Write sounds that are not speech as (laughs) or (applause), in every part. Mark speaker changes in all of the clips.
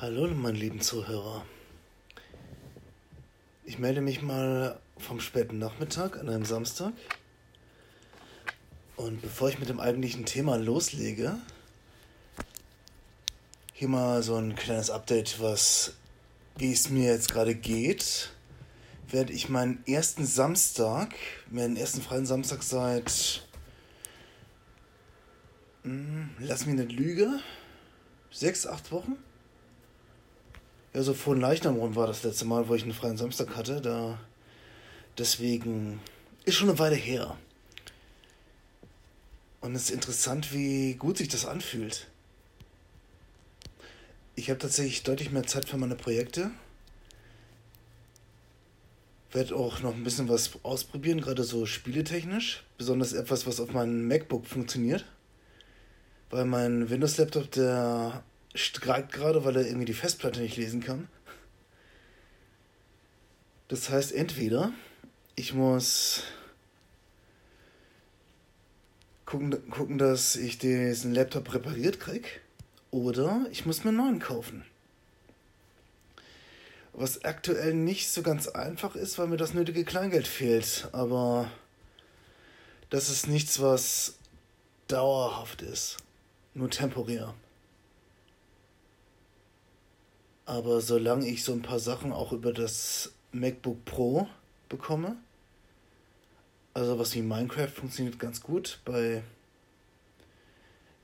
Speaker 1: Hallo, meine lieben Zuhörer. Ich melde mich mal vom späten Nachmittag an einem Samstag. Und bevor ich mit dem eigentlichen Thema loslege, hier mal so ein kleines Update, was wie es mir jetzt gerade geht, während ich meinen ersten Samstag, meinen ersten freien Samstag seit, hm, lass mich nicht lüge, sechs, acht Wochen? Ja, so vor Leichnam war das letzte Mal, wo ich einen freien Samstag hatte. Da deswegen ist schon eine Weile her. Und es ist interessant, wie gut sich das anfühlt. Ich habe tatsächlich deutlich mehr Zeit für meine Projekte. Werde auch noch ein bisschen was ausprobieren, gerade so spieletechnisch. Besonders etwas, was auf meinem MacBook funktioniert. Weil mein Windows-Laptop, der streikt gerade, weil er irgendwie die Festplatte nicht lesen kann. Das heißt, entweder ich muss gucken, gucken dass ich diesen Laptop repariert kriege, oder ich muss mir einen neuen kaufen. Was aktuell nicht so ganz einfach ist, weil mir das nötige Kleingeld fehlt. Aber das ist nichts, was dauerhaft ist. Nur temporär. Aber solange ich so ein paar Sachen auch über das MacBook Pro bekomme, also was wie Minecraft funktioniert ganz gut. Bei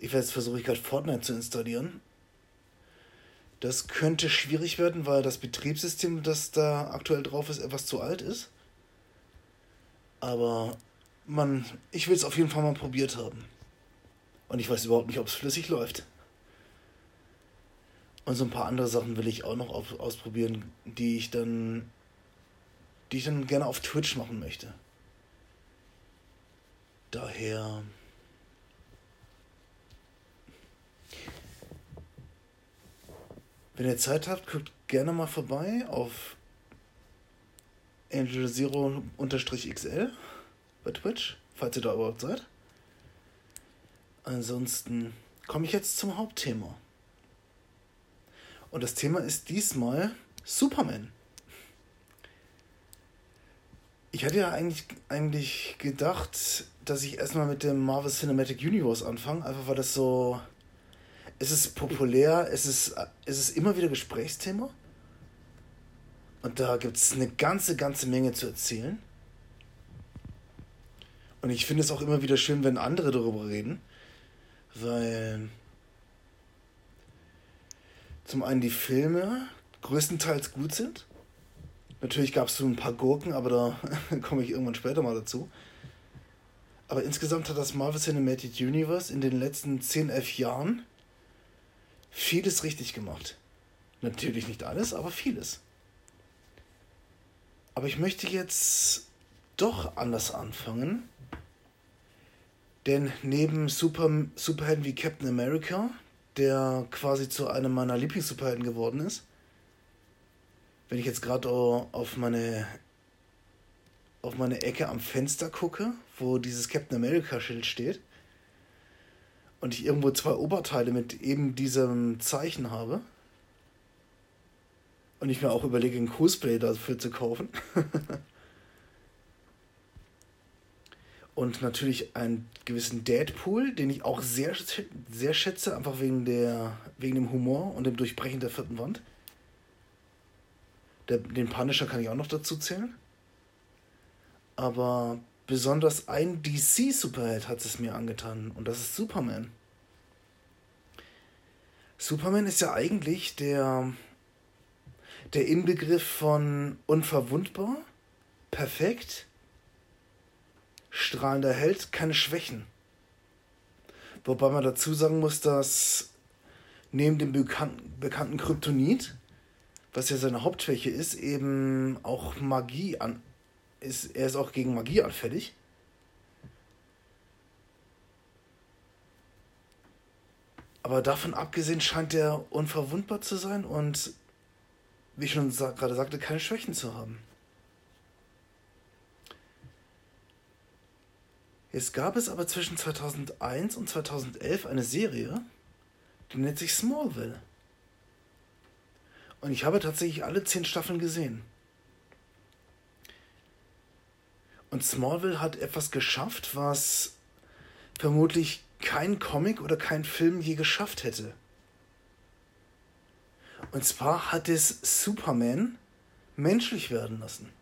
Speaker 1: ich weiß, versuche ich gerade Fortnite zu installieren. Das könnte schwierig werden, weil das Betriebssystem, das da aktuell drauf ist, etwas zu alt ist. Aber man, ich will es auf jeden Fall mal probiert haben. Und ich weiß überhaupt nicht, ob es flüssig läuft. Und so ein paar andere Sachen will ich auch noch auf, ausprobieren, die ich dann, die ich dann gerne auf Twitch machen möchte. Daher. Wenn ihr Zeit habt, guckt gerne mal vorbei auf Angel Zero-XL bei Twitch, falls ihr da überhaupt seid. Ansonsten komme ich jetzt zum Hauptthema. Und das Thema ist diesmal Superman. Ich hatte ja eigentlich, eigentlich gedacht, dass ich erstmal mit dem Marvel Cinematic Universe anfange, einfach weil das so. Es ist populär, es ist, es ist immer wieder Gesprächsthema. Und da gibt es eine ganze, ganze Menge zu erzählen. Und ich finde es auch immer wieder schön, wenn andere darüber reden, weil zum einen die Filme größtenteils gut sind. Natürlich gab es so ein paar Gurken, aber da (laughs) komme ich irgendwann später mal dazu. Aber insgesamt hat das Marvel Cinematic Universe in den letzten 10, 11 Jahren vieles richtig gemacht. Natürlich nicht alles, aber vieles. Aber ich möchte jetzt doch anders anfangen. Denn neben Super, Superhelden wie Captain America, der quasi zu einem meiner Lieblings-Superhelden geworden ist. Wenn ich jetzt gerade auf meine auf meine Ecke am Fenster gucke, wo dieses Captain America Schild steht und ich irgendwo zwei Oberteile mit eben diesem Zeichen habe und ich mir auch überlege, ein Cosplay dafür zu kaufen. (laughs) und natürlich einen gewissen Deadpool, den ich auch sehr, sehr schätze, einfach wegen, der, wegen dem Humor und dem Durchbrechen der vierten Wand. Der, den Punisher kann ich auch noch dazu zählen. Aber besonders ein DC-Superheld hat es mir angetan und das ist Superman. Superman ist ja eigentlich der, der Inbegriff von unverwundbar, perfekt strahlender Held, keine Schwächen. Wobei man dazu sagen muss, dass neben dem bekannten, Kryptonit, was ja seine Hauptschwäche ist, eben auch Magie an. Ist, er ist auch gegen Magie anfällig. Aber davon abgesehen scheint er unverwundbar zu sein und, wie ich schon gerade sagte, keine Schwächen zu haben. Jetzt gab es aber zwischen 2001 und 2011 eine Serie, die nennt sich Smallville. Und ich habe tatsächlich alle zehn Staffeln gesehen. Und Smallville hat etwas geschafft, was vermutlich kein Comic oder kein Film je geschafft hätte. Und zwar hat es Superman menschlich werden lassen.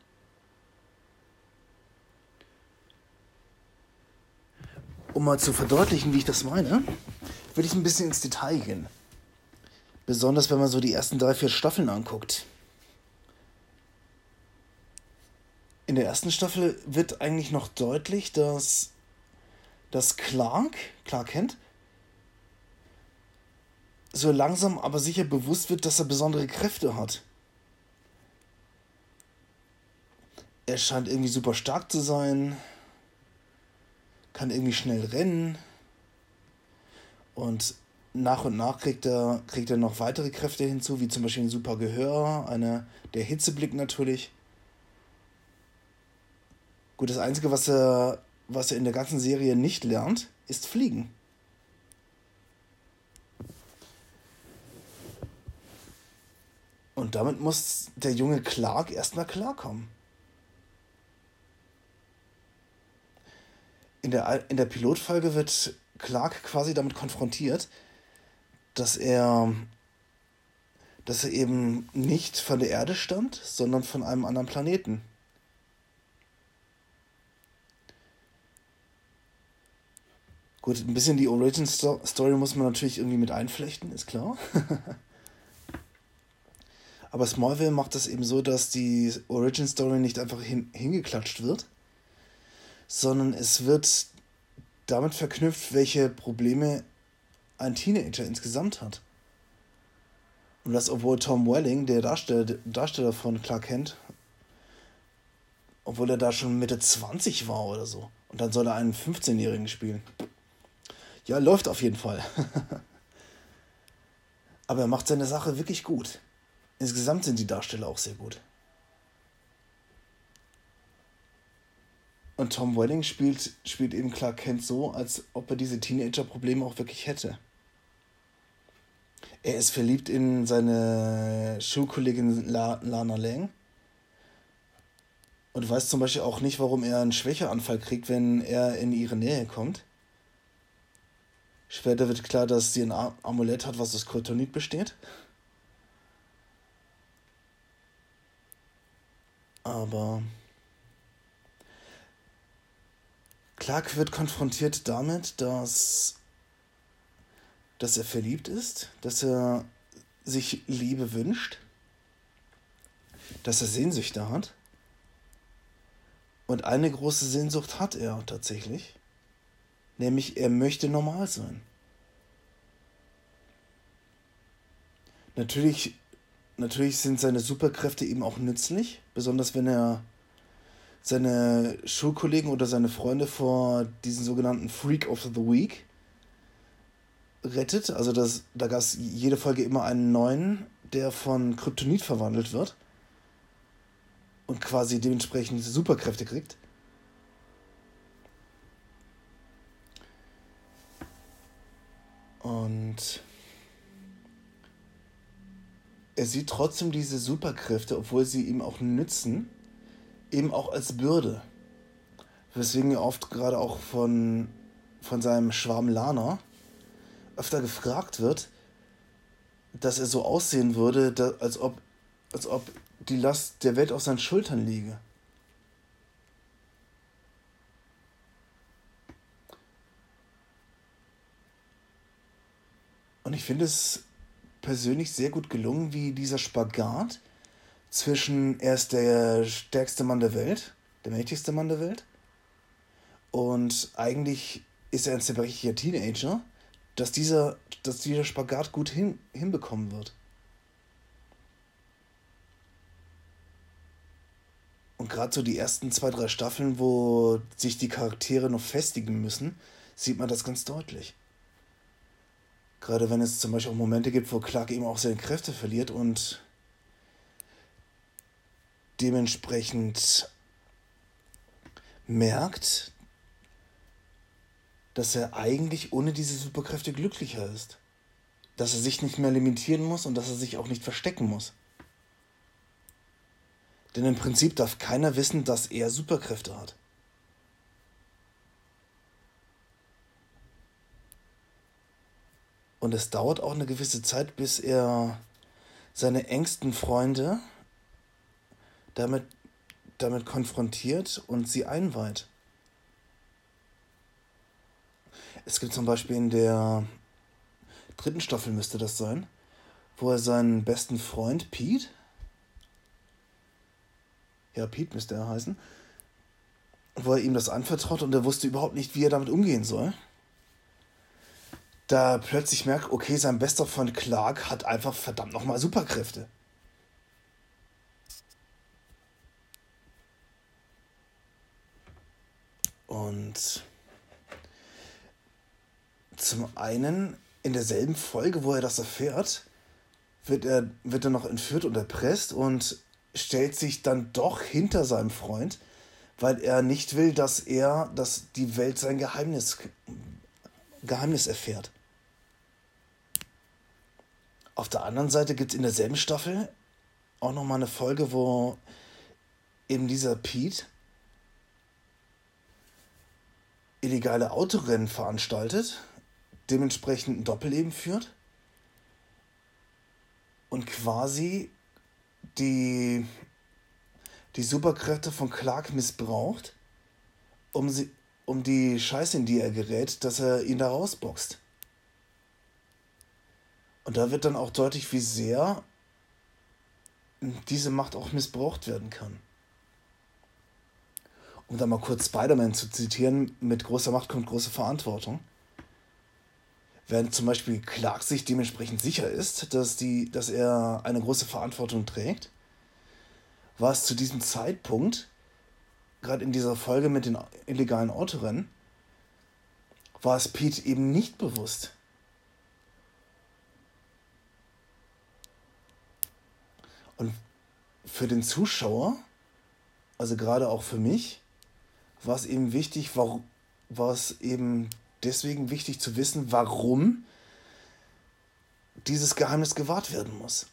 Speaker 1: Um mal zu verdeutlichen, wie ich das meine, will ich ein bisschen ins Detail gehen. Besonders wenn man so die ersten drei, vier Staffeln anguckt. In der ersten Staffel wird eigentlich noch deutlich, dass, dass Clark, Clark Kent, so langsam aber sicher bewusst wird, dass er besondere Kräfte hat. Er scheint irgendwie super stark zu sein, kann irgendwie schnell rennen und nach und nach kriegt er, kriegt er noch weitere Kräfte hinzu, wie zum Beispiel ein super Gehör, eine, der Hitzeblick natürlich. Gut, das Einzige, was er, was er in der ganzen Serie nicht lernt, ist Fliegen. Und damit muss der junge Clark erstmal klarkommen. In der, in der Pilotfolge wird Clark quasi damit konfrontiert, dass er, dass er eben nicht von der Erde stammt, sondern von einem anderen Planeten. Gut, ein bisschen die Origin Story muss man natürlich irgendwie mit einflechten, ist klar. (laughs) Aber Smallville macht das eben so, dass die Origin Story nicht einfach hin, hingeklatscht wird, sondern es wird damit verknüpft, welche Probleme ein Teenager insgesamt hat. Und das, obwohl Tom Welling, der Darsteller, Darsteller von Clark Kent, obwohl er da schon Mitte 20 war oder so. Und dann soll er einen 15-Jährigen spielen. Ja, läuft auf jeden Fall. (laughs) Aber er macht seine Sache wirklich gut. Insgesamt sind die Darsteller auch sehr gut. Und Tom Welling spielt, spielt eben Clark Kent so, als ob er diese Teenager-Probleme auch wirklich hätte. Er ist verliebt in seine Schulkollegin La Lana Lang. Und weiß zum Beispiel auch nicht, warum er einen Schwächeanfall kriegt, wenn er in ihre Nähe kommt. Später wird klar, dass sie ein Amulett hat, was aus Kryptonit besteht. Aber Clark wird konfrontiert damit, dass, dass er verliebt ist, dass er sich Liebe wünscht, dass er Sehnsüchte hat. Und eine große Sehnsucht hat er tatsächlich, nämlich er möchte normal sein. Natürlich, natürlich sind seine Superkräfte ihm auch nützlich, besonders wenn er seine Schulkollegen oder seine Freunde vor diesen sogenannten Freak of the Week rettet. Also das, da gab es jede Folge immer einen neuen, der von Kryptonit verwandelt wird und quasi dementsprechend Superkräfte kriegt. Und er sieht trotzdem diese Superkräfte, obwohl sie ihm auch nützen, eben auch als Bürde. Weswegen er oft gerade auch von, von seinem Schwarm Lana öfter gefragt wird, dass er so aussehen würde, da, als, ob, als ob die Last der Welt auf seinen Schultern liege. Und ich finde es persönlich sehr gut gelungen, wie dieser Spagat zwischen, er ist der stärkste Mann der Welt, der mächtigste Mann der Welt. Und eigentlich ist er ein zerbrechlicher Teenager, dass dieser, dass dieser Spagat gut hin, hinbekommen wird. Und gerade so die ersten zwei, drei Staffeln, wo sich die Charaktere noch festigen müssen, sieht man das ganz deutlich. Gerade wenn es zum Beispiel auch Momente gibt, wo Clark eben auch seine Kräfte verliert und dementsprechend merkt, dass er eigentlich ohne diese Superkräfte glücklicher ist. Dass er sich nicht mehr limitieren muss und dass er sich auch nicht verstecken muss. Denn im Prinzip darf keiner wissen, dass er Superkräfte hat. Und es dauert auch eine gewisse Zeit, bis er seine engsten Freunde damit, damit konfrontiert und sie einweiht. Es gibt zum Beispiel in der dritten Staffel müsste das sein, wo er seinen besten Freund Pete, ja Pete müsste er heißen, wo er ihm das anvertraut und er wusste überhaupt nicht, wie er damit umgehen soll. Da plötzlich merkt, okay, sein bester Freund Clark hat einfach verdammt nochmal Superkräfte. Und zum einen in derselben Folge, wo er das erfährt, wird er, wird er noch entführt und erpresst und stellt sich dann doch hinter seinem Freund, weil er nicht will, dass er, dass die Welt sein Geheimnis, Geheimnis erfährt. Auf der anderen Seite gibt es in derselben Staffel auch nochmal eine Folge, wo eben dieser Pete illegale Autorennen veranstaltet dementsprechend ein Doppelleben führt und quasi die, die Superkräfte von Clark missbraucht, um, sie, um die Scheiße, in die er gerät, dass er ihn da rausboxt. Und da wird dann auch deutlich, wie sehr diese Macht auch missbraucht werden kann. Um da mal kurz Spider-Man zu zitieren, mit großer Macht kommt große Verantwortung während zum Beispiel Clark sich dementsprechend sicher ist, dass, die, dass er eine große Verantwortung trägt, war es zu diesem Zeitpunkt, gerade in dieser Folge mit den illegalen Autorennen, war es Pete eben nicht bewusst. Und für den Zuschauer, also gerade auch für mich, war es eben wichtig, war, war es eben deswegen wichtig zu wissen, warum dieses Geheimnis gewahrt werden muss.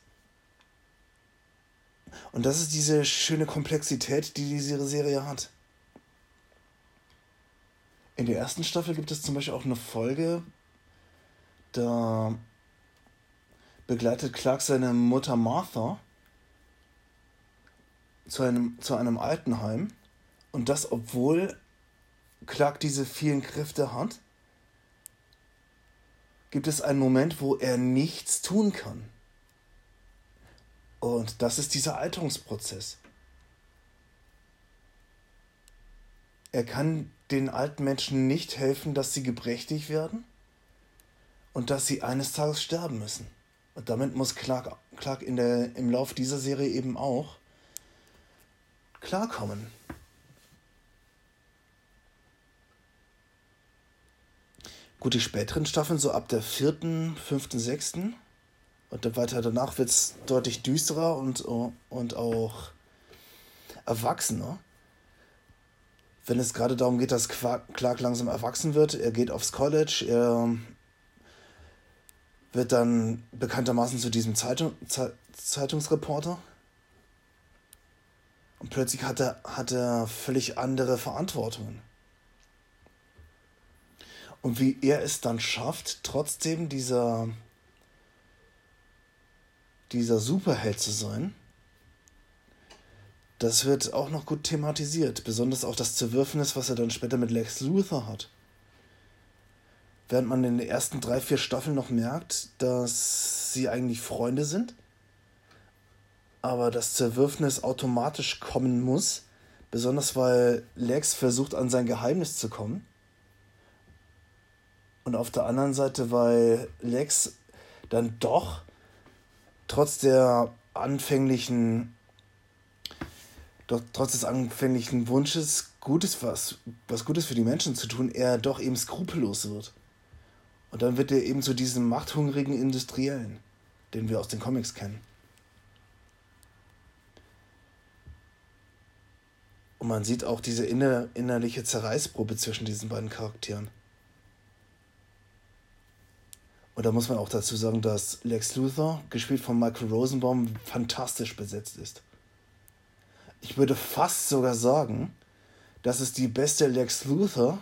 Speaker 1: Und das ist diese schöne Komplexität, die diese Serie hat. In der ersten Staffel gibt es zum Beispiel auch eine Folge, da begleitet Clark seine Mutter Martha zu einem, zu einem Altenheim. Und das, obwohl Clark diese vielen Kräfte hat gibt es einen Moment, wo er nichts tun kann. Und das ist dieser Alterungsprozess. Er kann den alten Menschen nicht helfen, dass sie gebrechlich werden und dass sie eines Tages sterben müssen. Und damit muss Clark, Clark in der, im Lauf dieser Serie eben auch klarkommen. Gut, die späteren Staffeln, so ab der vierten, fünften, sechsten und dann weiter danach wird es deutlich düsterer und, und auch erwachsener. Wenn es gerade darum geht, dass Clark langsam erwachsen wird, er geht aufs College, er wird dann bekanntermaßen zu diesem Zeitung, Zeitungsreporter. Und plötzlich hat er, hat er völlig andere Verantwortungen. Und wie er es dann schafft, trotzdem dieser, dieser Superheld zu sein, das wird auch noch gut thematisiert. Besonders auch das Zerwürfnis, was er dann später mit Lex Luthor hat. Während man in den ersten drei, vier Staffeln noch merkt, dass sie eigentlich Freunde sind, aber das Zerwürfnis automatisch kommen muss, besonders weil Lex versucht, an sein Geheimnis zu kommen und auf der anderen Seite, weil Lex dann doch trotz der anfänglichen, doch trotz des anfänglichen Wunsches, Gutes was, was Gutes für die Menschen zu tun, er doch eben skrupellos wird. Und dann wird er eben zu diesem machthungrigen Industriellen, den wir aus den Comics kennen. Und man sieht auch diese inner, innerliche Zerreißprobe zwischen diesen beiden Charakteren. Und da muss man auch dazu sagen, dass Lex Luthor, gespielt von Michael Rosenbaum, fantastisch besetzt ist. Ich würde fast sogar sagen, dass es die beste Lex Luthor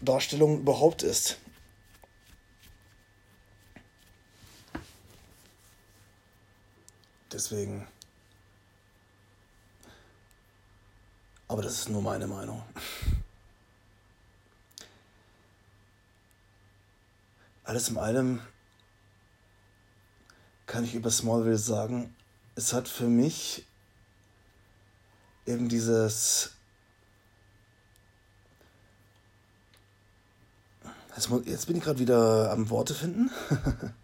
Speaker 1: Darstellung überhaupt ist. Deswegen. Aber das ist nur meine Meinung. Alles in allem kann ich über Smallville sagen, es hat für mich eben dieses. Jetzt bin ich gerade wieder am Worte finden. (laughs)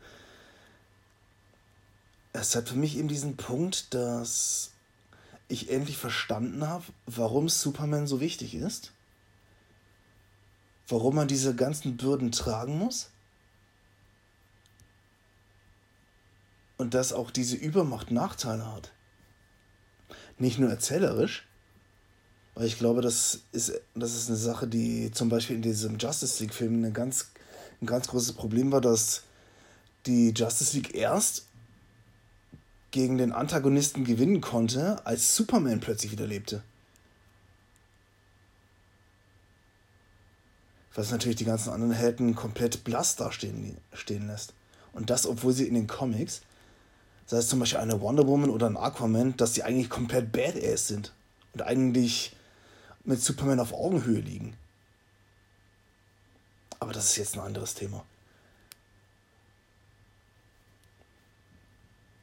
Speaker 1: es hat für mich eben diesen Punkt, dass ich endlich verstanden habe, warum Superman so wichtig ist. Warum man diese ganzen Bürden tragen muss. Und dass auch diese Übermacht Nachteile hat. Nicht nur erzählerisch, weil ich glaube, das ist, das ist eine Sache, die zum Beispiel in diesem Justice League-Film ein ganz, ein ganz großes Problem war, dass die Justice League erst gegen den Antagonisten gewinnen konnte, als Superman plötzlich wieder lebte. Was natürlich die ganzen anderen Helden komplett blass dastehen stehen lässt. Und das, obwohl sie in den Comics, sei es zum Beispiel eine Wonder Woman oder ein Aquaman, dass sie eigentlich komplett badass sind. Und eigentlich mit Superman auf Augenhöhe liegen. Aber das ist jetzt ein anderes Thema.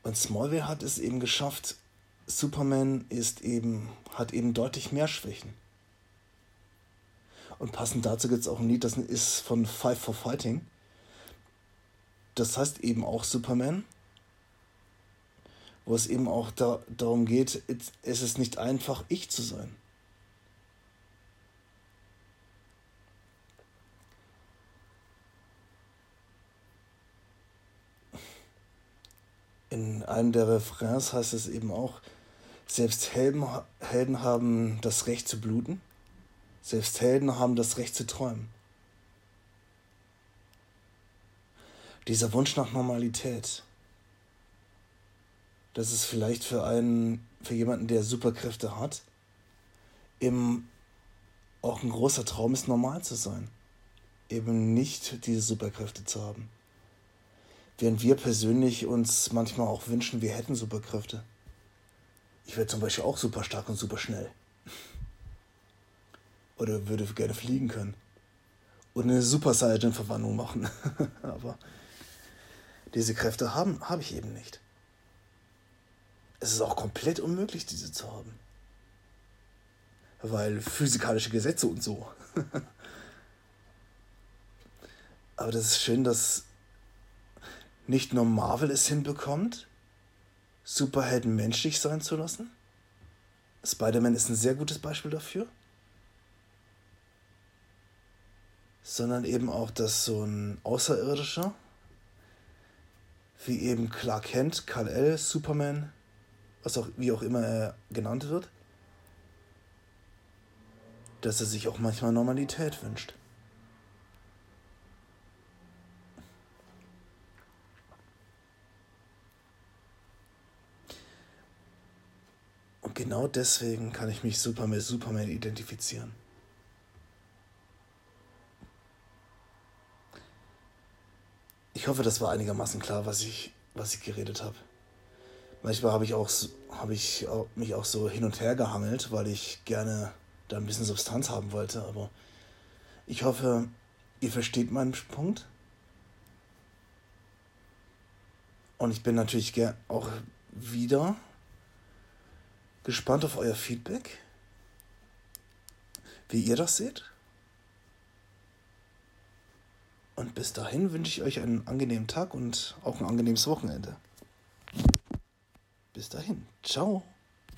Speaker 1: Und Smallville hat es eben geschafft, Superman ist eben, hat eben deutlich mehr Schwächen. Und passend dazu gibt es auch ein Lied, das ist von Five for Fighting. Das heißt eben auch Superman, wo es eben auch da, darum geht, es ist nicht einfach, ich zu sein. in einem der Refrains heißt es eben auch, selbst Helden, Helden haben das Recht zu bluten, selbst Helden haben das Recht zu träumen. Dieser Wunsch nach Normalität, das ist vielleicht für einen, für jemanden, der Superkräfte hat, eben auch ein großer Traum ist, normal zu sein. Eben nicht diese Superkräfte zu haben. Während wir persönlich uns manchmal auch wünschen, wir hätten Superkräfte. Ich wäre zum Beispiel auch super stark und super schnell. (laughs) Oder würde gerne fliegen können. Oder eine Super Saiyan-Verwandlung machen. (laughs) Aber diese Kräfte haben, habe ich eben nicht. Es ist auch komplett unmöglich, diese zu haben. Weil physikalische Gesetze und so. (laughs) Aber das ist schön, dass nicht nur Marvel es hinbekommt, Superhelden menschlich sein zu lassen. Spider-Man ist ein sehr gutes Beispiel dafür. Sondern eben auch, dass so ein Außerirdischer, wie eben Clark Kent, Kal-El, Superman, was auch, wie auch immer er genannt wird, dass er sich auch manchmal Normalität wünscht. Und genau deswegen kann ich mich super mit Superman identifizieren. Ich hoffe, das war einigermaßen klar, was ich, was ich geredet habe. Manchmal habe ich, auch, hab ich mich auch so hin und her gehangelt, weil ich gerne da ein bisschen Substanz haben wollte. Aber ich hoffe, ihr versteht meinen Punkt. Und ich bin natürlich auch wieder gespannt auf euer Feedback, wie ihr das seht. Und bis dahin wünsche ich euch einen angenehmen Tag und auch ein angenehmes Wochenende. Bis dahin. Ciao.